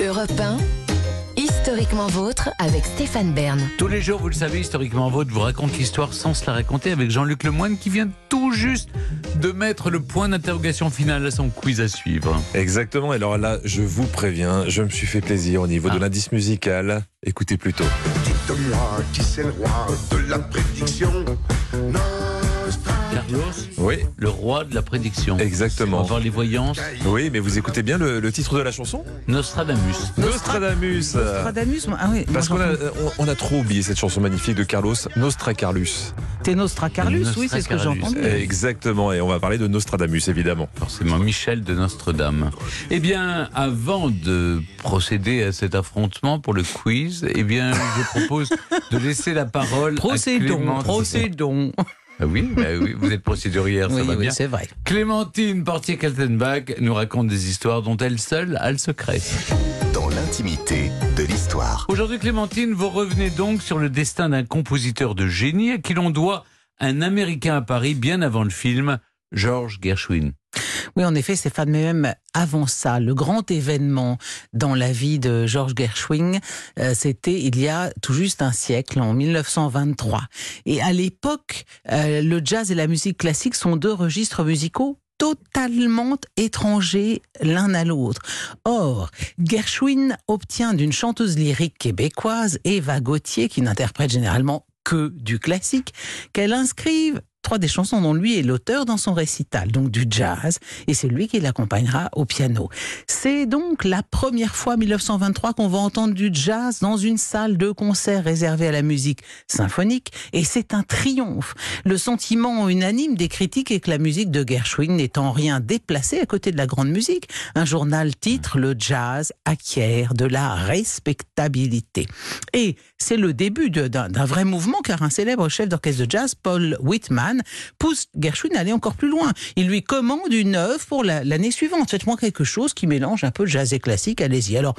Europe 1, historiquement vôtre avec Stéphane Bern. Tous les jours, vous le savez, historiquement vôtre vous raconte l'histoire sans se la raconter avec Jean-Luc Lemoyne qui vient tout juste de mettre le point d'interrogation final à son quiz à suivre. Exactement. Et alors là, je vous préviens, je me suis fait plaisir au niveau de Ah. l'indice musical. Écoutez plutôt. Dites-moi qui c'est le roi de la prédiction. Carlos, Oui, le roi de la prédiction. Exactement. Voir les voyances. oui, mais vous écoutez bien le, le titre de la chanson? Nostradamus. Nostradamus. Nostradamus, moi- ah oui, Parce qu'on a, j'entends- on, on a trop oublié cette chanson magnifique de Carlos, Nostracarlus. T'es Nostracarlus, oui, c'est ce que j'ai Nostracarlus. entendu. Exactement, et on va parler de Nostradamus, évidemment. Forcément, Michel de Notre-Dame. Eh bien, avant de procéder à cet affrontement pour le quiz, eh bien, je propose de laisser la parole à Procédons, procédons. Ah oui, bah oui, vous êtes procédurière, ça Oui, va oui, bien. c'est vrai. Clémentine Portier-Kaltenbach nous raconte des histoires dont elle seule a le secret. Dans l'intimité de l'histoire. Aujourd'hui, Clémentine, vous revenez donc sur le destin d'un compositeur de génie à qui l'on doit un Américain à Paris bien avant le film, George Gershwin. Oui, en effet, Stéphane, mais même avant ça, le grand événement dans la vie de George Gershwin, euh, c'était il y a tout juste un siècle, en 1923. Et à l'époque, euh, le jazz et la musique classique sont deux registres musicaux totalement étrangers l'un à l'autre. Or, Gershwin obtient d'une chanteuse lyrique québécoise, Eva Gauthier, qui n'interprète généralement que du classique, qu'elle inscrive trois des chansons dont lui est l'auteur dans son récital, donc du jazz, et c'est lui qui l'accompagnera au piano. C'est donc la première fois, 1923, qu'on va entendre du jazz dans une salle de concert réservée à la musique symphonique, et c'est un triomphe. Le sentiment unanime des critiques est que la musique de Gershwin n'est en rien déplacée à côté de la grande musique. Un journal titre Le jazz acquiert de la respectabilité. Et c'est le début d'un vrai mouvement, car un célèbre chef d'orchestre de jazz, Paul Whitman, pousse Gershwin à aller encore plus loin. Il lui commande une œuvre pour la- l'année suivante. Faites-moi quelque chose qui mélange un peu jazz et classique, allez-y. Alors,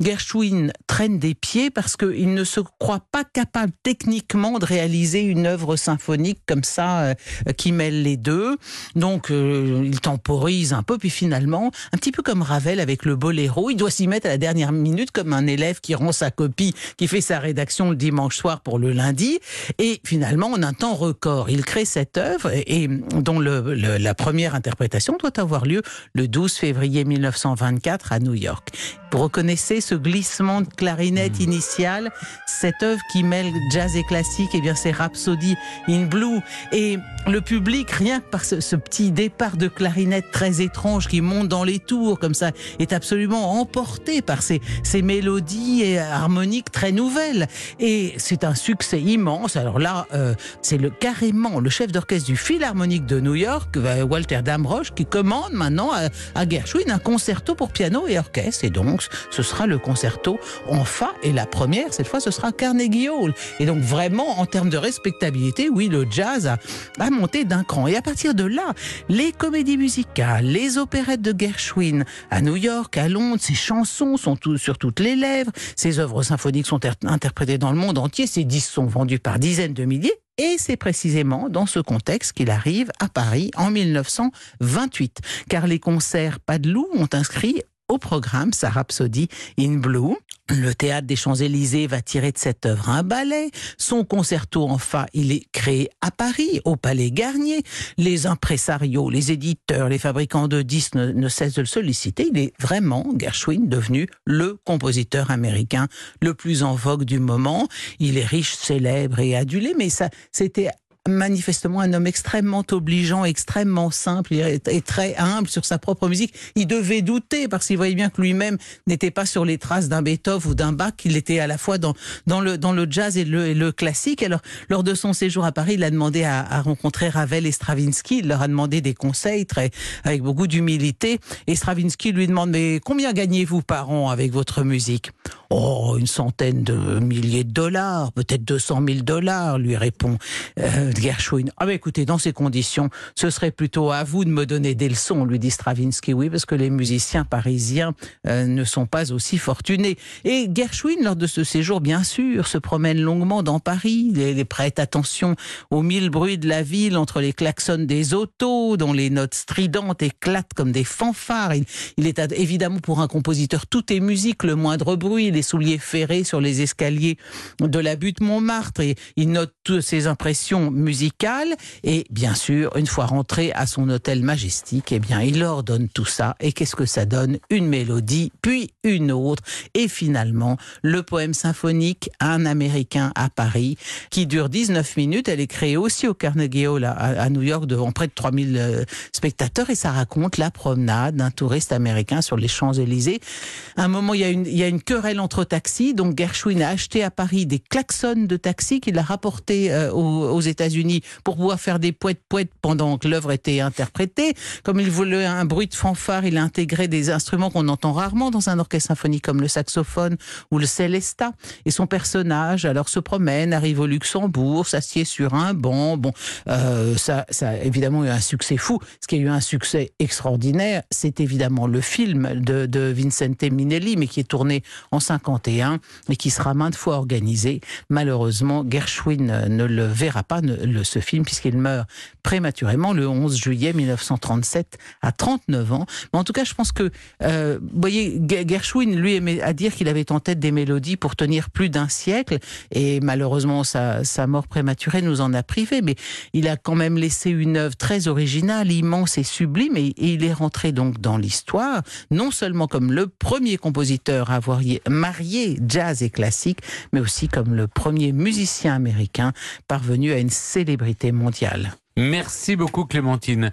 Gershwin traîne des pieds parce qu'il ne se croit pas capable techniquement de réaliser une œuvre symphonique comme ça, euh, qui mêle les deux. Donc, euh, il temporise un peu, puis finalement, un petit peu comme Ravel avec le boléro, il doit s'y mettre à la dernière minute comme un élève qui rend sa copie, qui fait sa rédaction le dimanche soir pour le lundi. Et finalement, en un temps record, il crée œuvre et, dont le- le- la première interprétation doit avoir lieu le 12 février 1924 à New York. Vous reconnaissez ce glissement de clarinette initial, cette œuvre qui mêle jazz et classique, et bien c'est Rhapsody in Blue. Et le public, rien que par ce, ce petit départ de clarinette très étrange qui monte dans les tours comme ça, est absolument emporté par ces, ces mélodies et harmoniques très nouvelles. Et c'est un succès immense. Alors là, euh, c'est le carrément le chef d'orchestre du Philharmonique de New York, euh, Walter Damrosch, qui commande maintenant à, Gershwin un concerto pour piano et orchestre. Et donc, ce sera le concerto en fa. Et la première, cette fois, ce sera Carnegie Hall. Et donc, vraiment, en termes de respectabilité, oui, le jazz a, a monté d'un cran. Et à partir de là, les comédies musicales, les opérettes de Gershwin à New York, à Londres, ses chansons sont sur toutes les lèvres, ses œuvres symphoniques sont ter- interprétées dans le monde entier, ses disques sont vendus par dizaines de milliers. Et c'est précisément dans ce contexte qu'il arrive à Paris en 1928, car les concerts Padelou ont inscrit au programme sa Rhapsody in Blue. Le théâtre des Champs-Élysées va tirer de cette œuvre un ballet. Son concerto en fa, il est créé à Paris, au Palais Garnier. Les impresarios, les éditeurs, les fabricants de disques ne, ne cessent de le solliciter. Il est vraiment, Gershwin, devenu le compositeur américain le plus en vogue du moment. Il est riche, célèbre et adulé, mais ça, c'était manifestement un homme extrêmement obligeant, extrêmement simple et très humble sur sa propre musique. Il devait douter parce qu'il voyait bien que lui-même n'était pas sur les traces d'un Beethoven ou d'un Bach, qu'il était à la fois dans, le, dans le jazz et le, et le classique. Alors, lors de son séjour à Paris, il a demandé à, à rencontrer Ravel et Stravinsky. Il leur a demandé des conseils très, avec beaucoup d'humilité. Et Stravinsky lui demande, mais combien gagnez-vous par an avec votre musique? Oh, une centaine de milliers de dollars, peut-être 200 000 dollars, lui répond euh, Gershwin. Ah, mais écoutez, dans ces conditions, ce serait plutôt à vous de me donner des leçons, lui dit Stravinsky. Oui, parce que les musiciens parisiens euh, ne sont pas aussi fortunés. Et Gershwin, lors de ce séjour, bien sûr, se promène longuement dans Paris. Il, prête attention aux mille bruits de la ville, entre les klaxons des autos, dont les notes stridentes éclatent comme des fanfares. Il est évidemment pour un compositeur, tout est musique, le moindre bruit, les souliers ferrés sur les escaliers de la butte Montmartre. Et il note toutes ses impressions musicales. Et bien sûr, une fois rentré à son hôtel majestique, eh bien, il ordonne tout ça. Et qu'est-ce que ça donne? Une mélodie, puis une autre. Et finalement, le poème symphonique Un Américain à Paris, qui dure 19 minutes. Elle est créée aussi au Carnegie Hall à, New York devant près de 3000 euh, spectateurs. Et ça raconte la promenade d'un touriste américain sur les Champs-Élysées. Un moment, il y, a une, il y a une querelle entre taxis. Donc Gershwin a acheté à Paris des klaxons de taxi qu'il a rapportés euh, aux, États-Unis pour pouvoir faire des poètes poètes pendant que l'œuvre était interprétée. Comme il voulait un bruit de fanfare, il a intégré des instruments qu'on entend rarement dans un orchestre symphonique comme le saxophone ou le celesta. Et son personnage alors se promène, arrive au Luxembourg, s'assied sur un banc. Bon, euh, ça, ça a évidemment eu un succès fou. Ce qui a eu un succès extraordinaire, c'est évidemment le film de, de Vincente Minelli, mais qui est tourné en 51 et qui sera maintes fois organisé. Malheureusement, Gershwin ne le verra pas, le, ce film, puisqu'il meurt prématurément le 11 juillet 1937 à 39 ans. Mais en tout cas, je pense que, euh, vous voyez, Gershwin, lui, aimait à dire qu'il avait en tête des mélodies pour tenir plus d'un siècle, et malheureusement, sa, mort prématurée nous en a privé, mais il a quand même laissé une œuvre très originale, immense et sublime, et, il est rentré donc dans l'histoire, non seulement comme le premier compositeur à avoir marié jazz et classique, mais aussi comme le premier musicien américain parvenu à une célébrité mondiale. Merci beaucoup Clémentine.